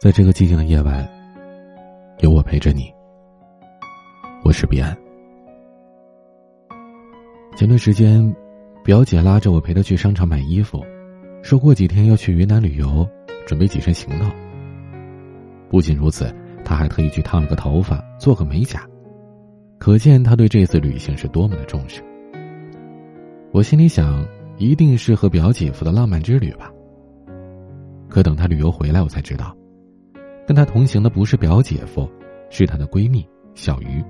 在这个寂静的夜晚，有我陪着你。我是彼岸。前段时间，表姐拉着我陪她去商场买衣服，说过几天要去云南旅游，准备几身行头。不仅如此，她还特意去烫了个头发，做个美甲，可见她对这次旅行是多么的重视。我心里想，一定是和表姐夫的浪漫之旅吧。可等她旅游回来，我才知道。跟她同行的不是表姐夫，是她的闺蜜小鱼。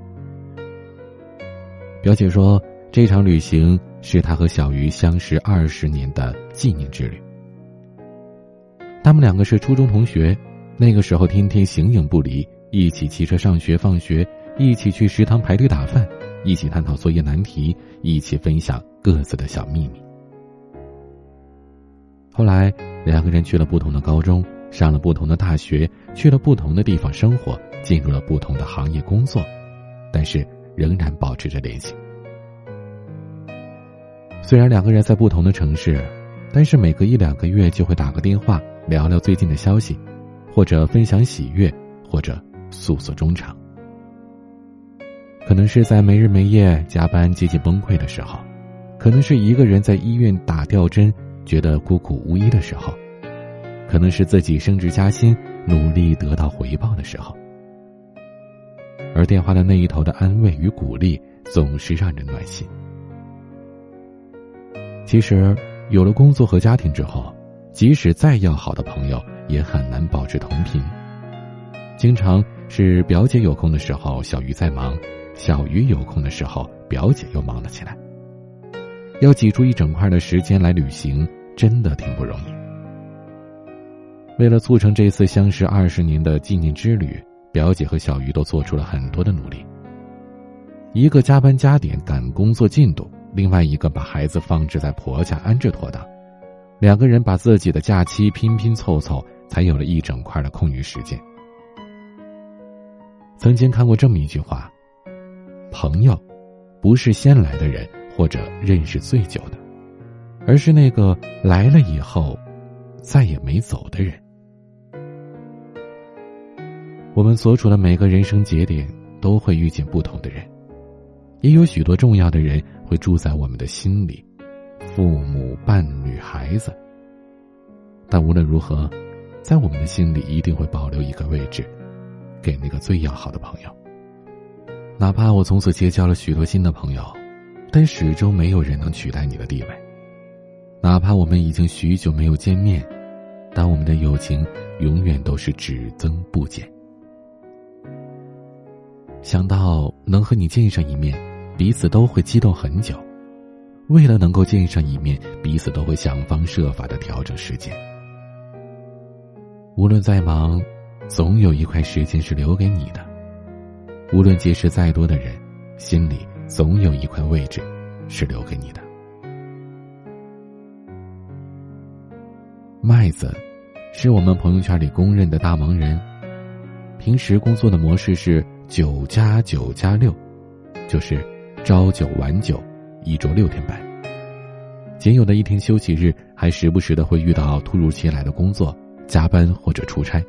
表姐说，这场旅行是她和小鱼相识二十年的纪念之旅。他们两个是初中同学，那个时候天天形影不离，一起骑车上学放学，一起去食堂排队打饭，一起探讨作业难题，一起分享各自的小秘密。后来，两个人去了不同的高中。上了不同的大学，去了不同的地方生活，进入了不同的行业工作，但是仍然保持着联系。虽然两个人在不同的城市，但是每隔一两个月就会打个电话聊聊最近的消息，或者分享喜悦，或者诉诉衷肠。可能是在没日没夜加班接近崩溃的时候，可能是一个人在医院打吊针觉得孤苦无依的时候。可能是自己升职加薪、努力得到回报的时候，而电话的那一头的安慰与鼓励总是让人暖心。其实，有了工作和家庭之后，即使再要好的朋友，也很难保持同频。经常是表姐有空的时候，小鱼在忙；小鱼有空的时候，表姐又忙了起来。要挤出一整块的时间来旅行，真的挺不容易。为了促成这次相识二十年的纪念之旅，表姐和小鱼都做出了很多的努力。一个加班加点赶工作进度，另外一个把孩子放置在婆家安置妥当，两个人把自己的假期拼拼凑凑，才有了一整块的空余时间。曾经看过这么一句话：“朋友，不是先来的人或者认识最久的，而是那个来了以后，再也没走的人。”我们所处的每个人生节点都会遇见不同的人，也有许多重要的人会住在我们的心里，父母、伴侣、孩子。但无论如何，在我们的心里一定会保留一个位置，给那个最要好的朋友。哪怕我从此结交了许多新的朋友，但始终没有人能取代你的地位。哪怕我们已经许久没有见面，但我们的友情永远都是只增不减。想到能和你见上一面，彼此都会激动很久。为了能够见上一面，彼此都会想方设法的调整时间。无论再忙，总有一块时间是留给你的；无论结识再多的人，心里总有一块位置是留给你的。麦子，是我们朋友圈里公认的大忙人。平时工作的模式是。九加九加六，就是朝九晚九，一周六天班。仅有的一天休息日，还时不时的会遇到突如其来的工作加班或者出差。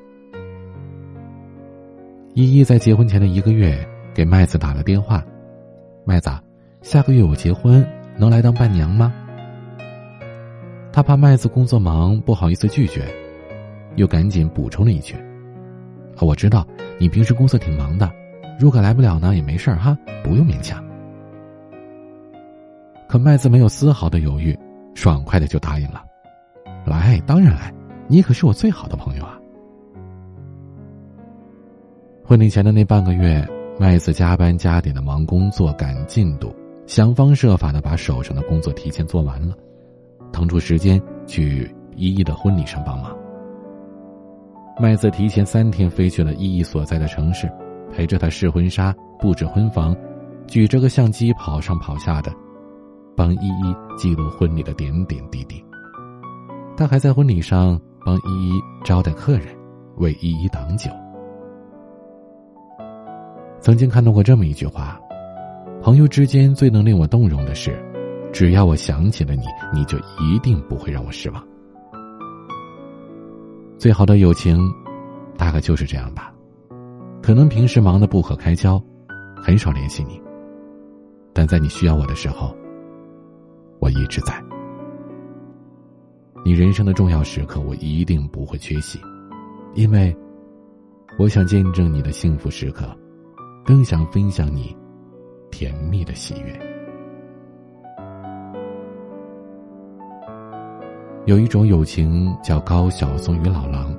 依依在结婚前的一个月给麦子打了电话：“麦子，下个月我结婚，能来当伴娘吗？”他怕麦子工作忙不好意思拒绝，又赶紧补充了一句：“我知道你平时工作挺忙的。”如果来不了呢，也没事儿哈，不用勉强。可麦子没有丝毫的犹豫，爽快的就答应了。来，当然来，你可是我最好的朋友啊。婚礼前的那半个月，麦子加班加点的忙工作、赶进度，想方设法的把手上的工作提前做完了，腾出时间去依依的婚礼上帮忙。麦子提前三天飞去了依依所在的城市。陪着他试婚纱、布置婚房，举着个相机跑上跑下的，帮依依记录婚礼的点点滴滴。他还在婚礼上帮依依招待客人，为依依挡酒。曾经看到过这么一句话：朋友之间最能令我动容的是，只要我想起了你，你就一定不会让我失望。最好的友情。大概就是这样吧。可能平时忙得不可开交，很少联系你。但在你需要我的时候，我一直在。你人生的重要时刻，我一定不会缺席，因为我想见证你的幸福时刻，更想分享你甜蜜的喜悦。有一种友情叫高晓松与老狼。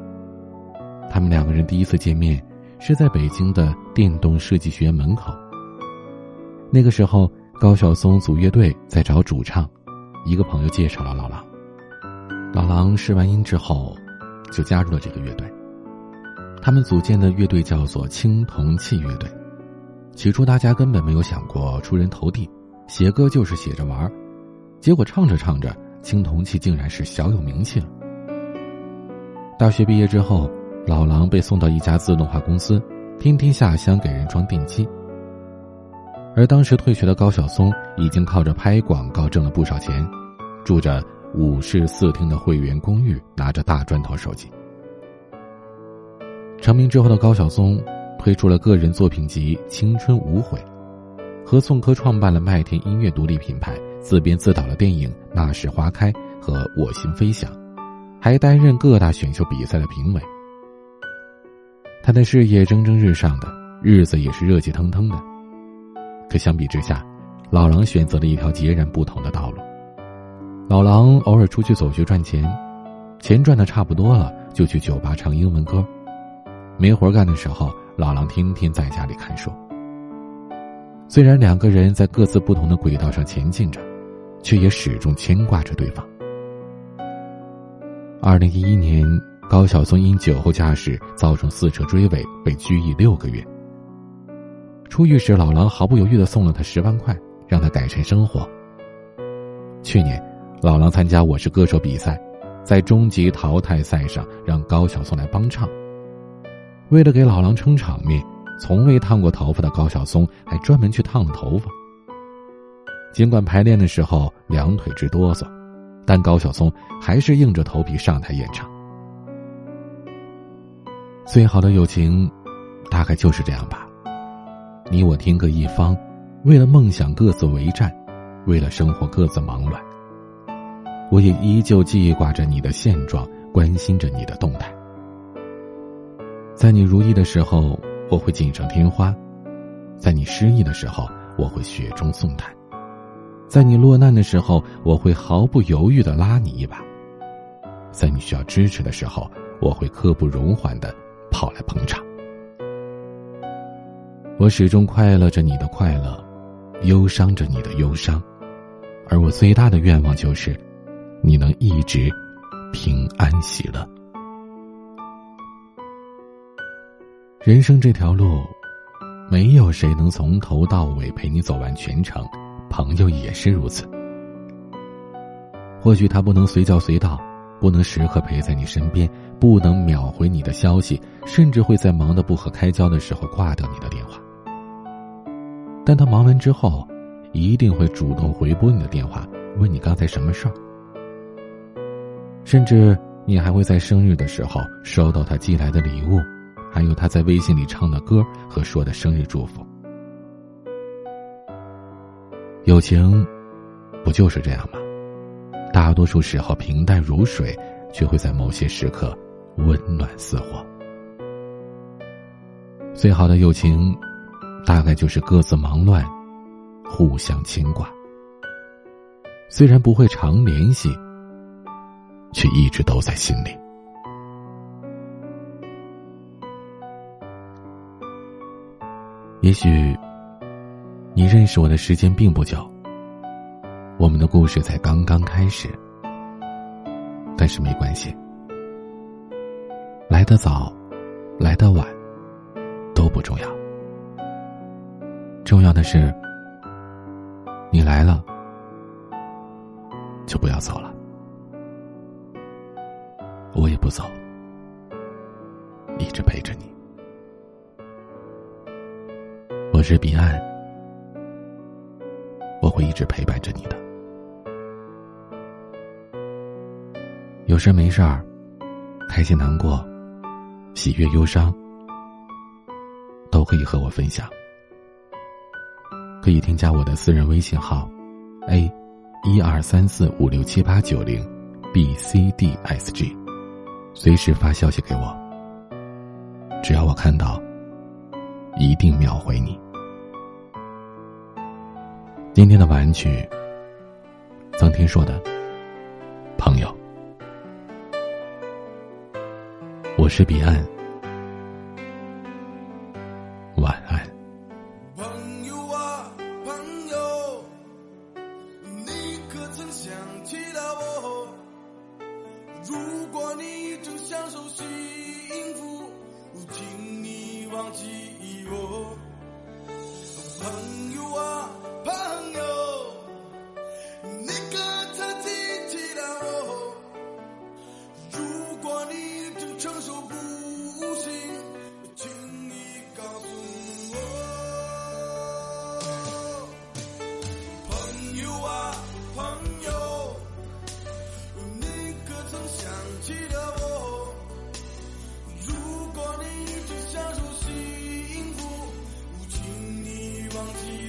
他们两个人第一次见面是在北京的电动设计学院门口。那个时候，高晓松组乐队在找主唱，一个朋友介绍了老狼。老狼试完音之后，就加入了这个乐队。他们组建的乐队叫做青铜器乐队。起初，大家根本没有想过出人头地，写歌就是写着玩儿结果唱着唱着。青铜器竟然是小有名气了。大学毕业之后，老狼被送到一家自动化公司，天天下乡给人装电机。而当时退学的高晓松已经靠着拍广告挣了不少钱，住着五室四厅的会员公寓，拿着大砖头手机。成名之后的高晓松推出了个人作品集《青春无悔》，和宋柯创办了麦田音乐独立品牌。自编自导了电影《那时花开》和《我心飞翔》，还担任各大选秀比赛的评委。他的事业蒸蒸日上，的日子也是热气腾腾的。可相比之下，老狼选择了一条截然不同的道路。老狼偶尔出去走穴赚钱，钱赚的差不多了，就去酒吧唱英文歌。没活干的时候，老狼天天在家里看书。虽然两个人在各自不同的轨道上前进着。却也始终牵挂着对方。二零一一年，高晓松因酒后驾驶造成四车追尾，被拘役六个月。出狱时，老狼毫不犹豫的送了他十万块，让他改善生活。去年，老狼参加《我是歌手》比赛，在终极淘汰赛上让高晓松来帮唱。为了给老狼撑场面，从未烫过头发的高晓松还专门去烫了头发。尽管排练的时候两腿直哆嗦，但高晓松还是硬着头皮上台演唱。最好的友情，大概就是这样吧。你我天各一方，为了梦想各自为战，为了生活各自忙乱。我也依旧记挂着你的现状，关心着你的动态。在你如意的时候，我会锦上添花；在你失意的时候，我会雪中送炭。在你落难的时候，我会毫不犹豫的拉你一把；在你需要支持的时候，我会刻不容缓的跑来捧场。我始终快乐着你的快乐，忧伤着你的忧伤，而我最大的愿望就是，你能一直平安喜乐。人生这条路，没有谁能从头到尾陪你走完全程。朋友也是如此。或许他不能随叫随到，不能时刻陪在你身边，不能秒回你的消息，甚至会在忙得不可开交的时候挂掉你的电话。但他忙完之后，一定会主动回拨你的电话，问你刚才什么事儿。甚至你还会在生日的时候收到他寄来的礼物，还有他在微信里唱的歌和说的生日祝福。友情，不就是这样吗？大多数时候平淡如水，却会在某些时刻温暖似火。最好的友情，大概就是各自忙乱，互相牵挂。虽然不会常联系，却一直都在心里。也许。你认识我的时间并不久，我们的故事才刚刚开始。但是没关系，来得早，来得晚，都不重要。重要的是，你来了，就不要走了，我也不走，一直陪着你。我是彼岸。我会一直陪伴着你的。有事没事儿，开心难过，喜悦、忧伤，都可以和我分享。可以添加我的私人微信号：a 一二三四五六七八九零 b c d s g，随时发消息给我。只要我看到，一定秒回你。今天的晚安曲，曾听说的朋友，我是彼岸。晚安。朋友啊朋友。你可曾想起了我？如果你正享受幸福，请你忘记我。朋友啊。承受。